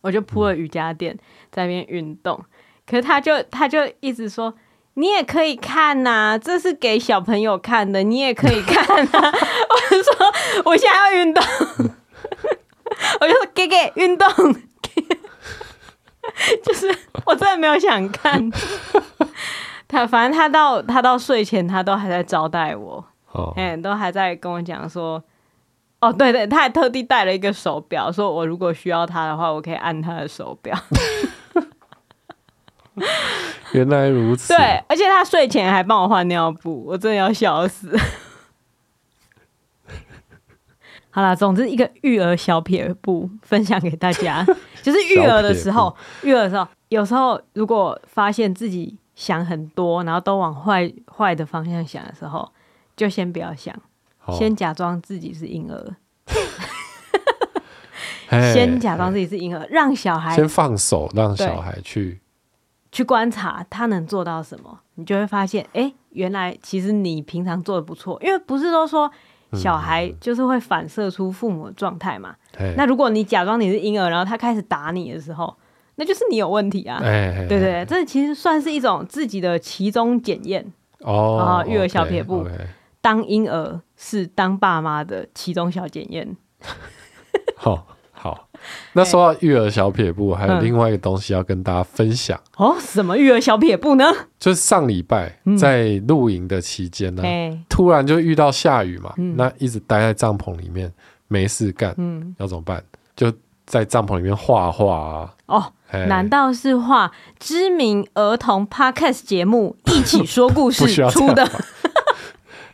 我就铺了瑜伽垫在那边运动。可是他就他就一直说。你也可以看呐、啊，这是给小朋友看的。你也可以看、啊，<laughs> 我就说我现在要运动，<laughs> 我就说给给运动，<laughs> 就是我真的没有想看他，反正他到他到睡前他都还在招待我，哎、oh.，都还在跟我讲说，哦，对对，他还特地带了一个手表，说我如果需要他的话，我可以按他的手表。<laughs> 原来如此。对，而且他睡前还帮我换尿布，我真的要笑死。<laughs> 好啦，总之一个育儿小撇步分享给大家，<laughs> 就是育儿的时候，育儿的时候，有时候如果发现自己想很多，然后都往坏坏的方向想的时候，就先不要想，先假装自己是婴儿，先假装自己是婴儿，让小孩先放手，让小孩去。去观察他能做到什么，你就会发现，哎、欸，原来其实你平常做的不错，因为不是都说小孩就是会反射出父母的状态嘛、嗯。那如果你假装你是婴儿，然后他开始打你的时候，那就是你有问题啊。对对对，这其实算是一种自己的其中检验哦。育儿小撇步，okay, okay. 当婴儿是当爸妈的其中小检验。<laughs> 那说到育儿小撇步，还有另外一个东西要跟大家分享哦。什么育儿小撇步呢？就是上礼拜在露营的期间呢，突然就遇到下雨嘛，那一直待在帐篷里面没事干，嗯，要怎么办？就在帐篷里面画画啊。哦，难道是画知名儿童 Podcast 节目一起说故事 <laughs> 出的？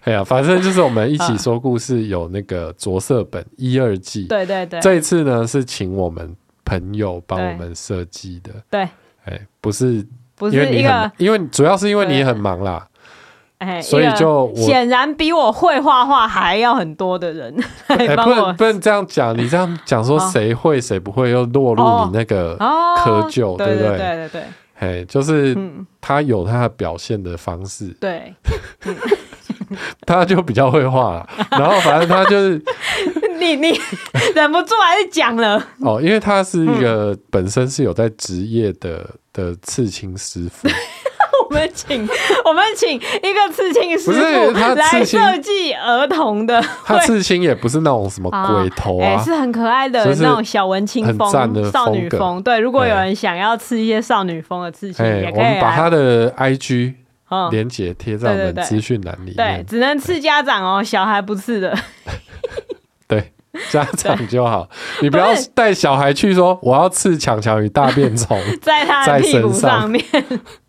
哎呀，反正就是我们一起说故事，有那个着色本一二季。对对对，这一次呢是请我们朋友帮我们设计的。对，哎，不是，不是因为你很，因为主要是因为你很忙啦。哎，所以就显然比我会画画还要很多的人 <laughs> 来帮我。不能不能这样讲，你这样讲说谁会谁不会，又落入你那个窠臼，对不对？对对对。哎，就是他有他的表现的方式。对。<laughs> <laughs> 他就比较会画了，然后反正他就是 <laughs> 你你忍不住还是讲了哦，因为他是一个本身是有在职业的的刺青师傅，<laughs> 我们请我们请一个刺青师傅来设计儿童的。他刺青也不是那种什么鬼头啊，是很可爱的那种小文青风、少女风。对，如果有人想要刺一些少女风的刺青，也可以。我们把他的 IG 连接贴在我们资讯栏里面。对，只能刺家长哦，小孩不刺的。<laughs> 对。家长就好，你不要带小孩去说我要刺强强与大便虫 <laughs> 在他的屁股上面。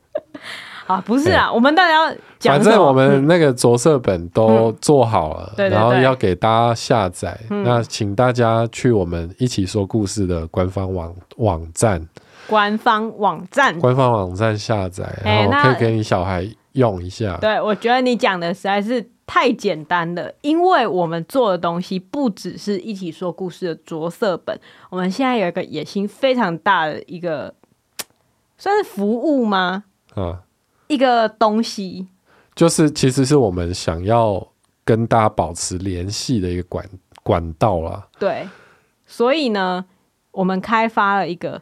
<laughs> 啊，不是啊，我们大家要讲，反正我们那个着色本都做好了，然后要给大家下载。那请大家去我们一起说故事的官方网网站，官方网站，官方网站下载，然后可以给你小孩用一下。对，我觉得你讲的实在是。太简单了，因为我们做的东西不只是一起说故事的着色本，我们现在有一个野心非常大的一个，算是服务吗？啊，一个东西，就是其实是我们想要跟大家保持联系的一个管管道啦。对，所以呢，我们开发了一个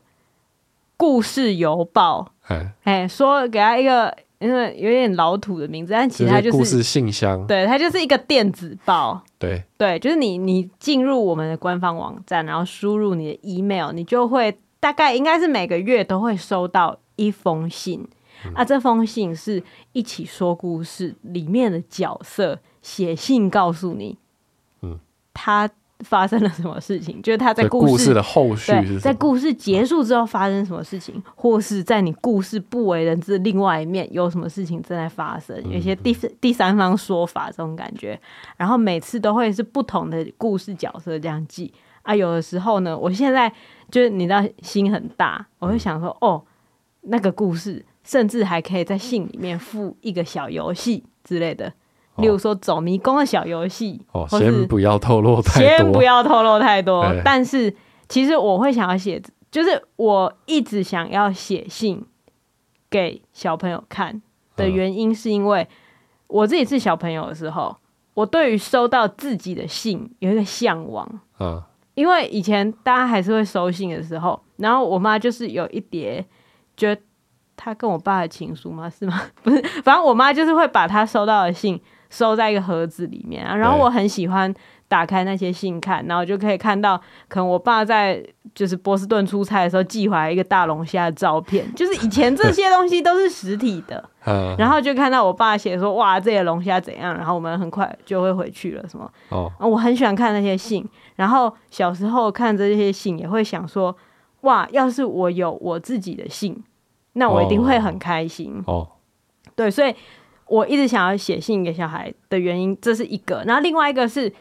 故事邮报，哎，哎，说给他一个。因为有点老土的名字，但其实它就是故事信箱。对，它就是一个电子报。对对，就是你你进入我们的官方网站，然后输入你的 email，你就会大概应该是每个月都会收到一封信。嗯、啊，这封信是一起说故事里面的角色写信告诉你，嗯，他。发生了什么事情？<laughs> 就是他在故事，的后续是在故事结束之后发生什么事情，或是在你故事不为人知的另外一面有什么事情正在发生，有一些第第三方说法这种感觉。然后每次都会是不同的故事角色这样记啊。有的时候呢，我现在就是你知道心很大，我会想说哦，那个故事甚至还可以在信里面附一个小游戏之类的。例如说走迷宫的小游戏，哦，先不要透露太多，先不要透露太多。<laughs> 但是其实我会想要写，就是我一直想要写信给小朋友看的原因，是因为我自己是小朋友的时候，我对于收到自己的信有一个向往。嗯，因为以前大家还是会收信的时候，然后我妈就是有一叠，觉得她跟我爸的情书吗？是吗？<laughs> 不是，反正我妈就是会把她收到的信。收在一个盒子里面啊，然后我很喜欢打开那些信看，然后就可以看到，可能我爸在就是波士顿出差的时候寄回来一个大龙虾的照片，<laughs> 就是以前这些东西都是实体的，<laughs> 然后就看到我爸写说哇，这些龙虾怎样，然后我们很快就会回去了什么。哦，我很喜欢看那些信，然后小时候看这些信也会想说哇，要是我有我自己的信，那我一定会很开心。哦，对，所以。我一直想要写信给小孩的原因，这是一个。然后另外一个是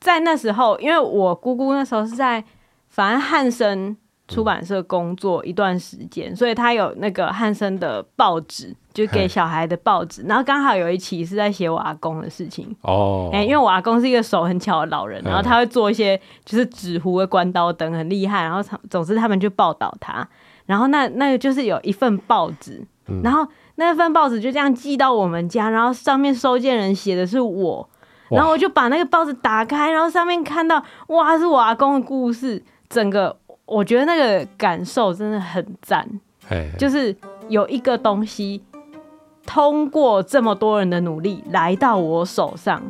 在那时候，因为我姑姑那时候是在反正汉森出版社工作一段时间，所以他有那个汉森的报纸，就给小孩的报纸。然后刚好有一期是在写我阿公的事情哦，哎，因为我阿公是一个手很巧的老人，然后他会做一些就是纸糊的关刀灯，很厉害。然后总之他们就报道他，然后那那个就是有一份报纸，然后。那份报纸就这样寄到我们家，然后上面收件人写的是我，然后我就把那个报纸打开，然后上面看到哇，是我阿公的故事，整个我觉得那个感受真的很赞，就是有一个东西通过这么多人的努力来到我手上，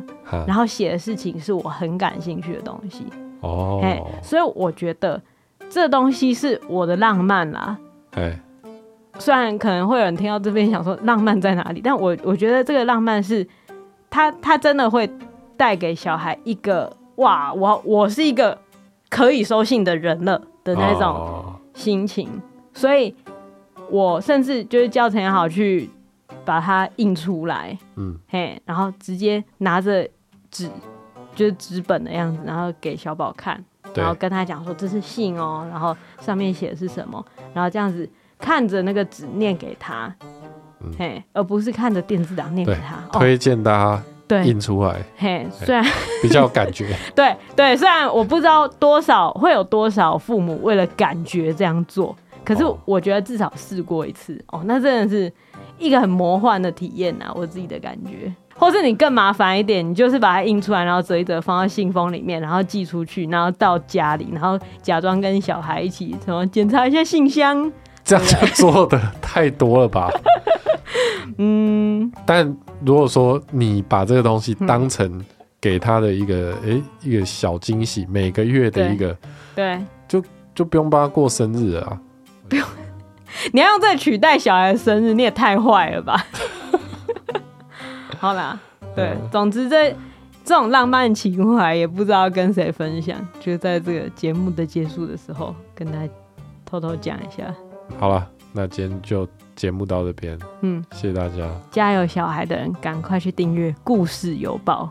然后写的事情是我很感兴趣的东西哦，所以我觉得这东西是我的浪漫啦，虽然可能会有人听到这边想说浪漫在哪里，但我我觉得这个浪漫是，他他真的会带给小孩一个哇，我我是一个可以收信的人了的那种心情，所以我甚至就是教程也好去把它印出来，嗯，嘿，然后直接拿着纸就是纸本的样子，然后给小宝看，然后跟他讲说这是信哦，然后上面写的是什么，然后这样子。看着那个纸念给他，嗯，嘿，而不是看着电子档念给他。推荐大家对印出来，嘿，虽然 <laughs> 比较有感觉，<laughs> 对对，虽然我不知道多少会有多少父母为了感觉这样做，可是我觉得至少试过一次哦，哦，那真的是一个很魔幻的体验呐，我自己的感觉。或是你更麻烦一点，你就是把它印出来，然后折一折放到信封里面，然后寄出去，然后到家里，然后假装跟小孩一起什么检查一下信箱。这样就做的太多了吧？<laughs> 嗯，但如果说你把这个东西当成给他的一个诶、一个小惊喜，每个月的一个，对，就就不用帮他过生日了啊，不用，<laughs> 你要用这取代小孩的生日，你也太坏了吧？<laughs> 好啦，对，嗯、总之这这种浪漫情怀也不知道跟谁分享，就在这个节目的结束的时候跟大家偷偷讲一下。好了，那今天就节目到这边，嗯，谢谢大家。家有小孩的人赶快去订阅《故事邮报》。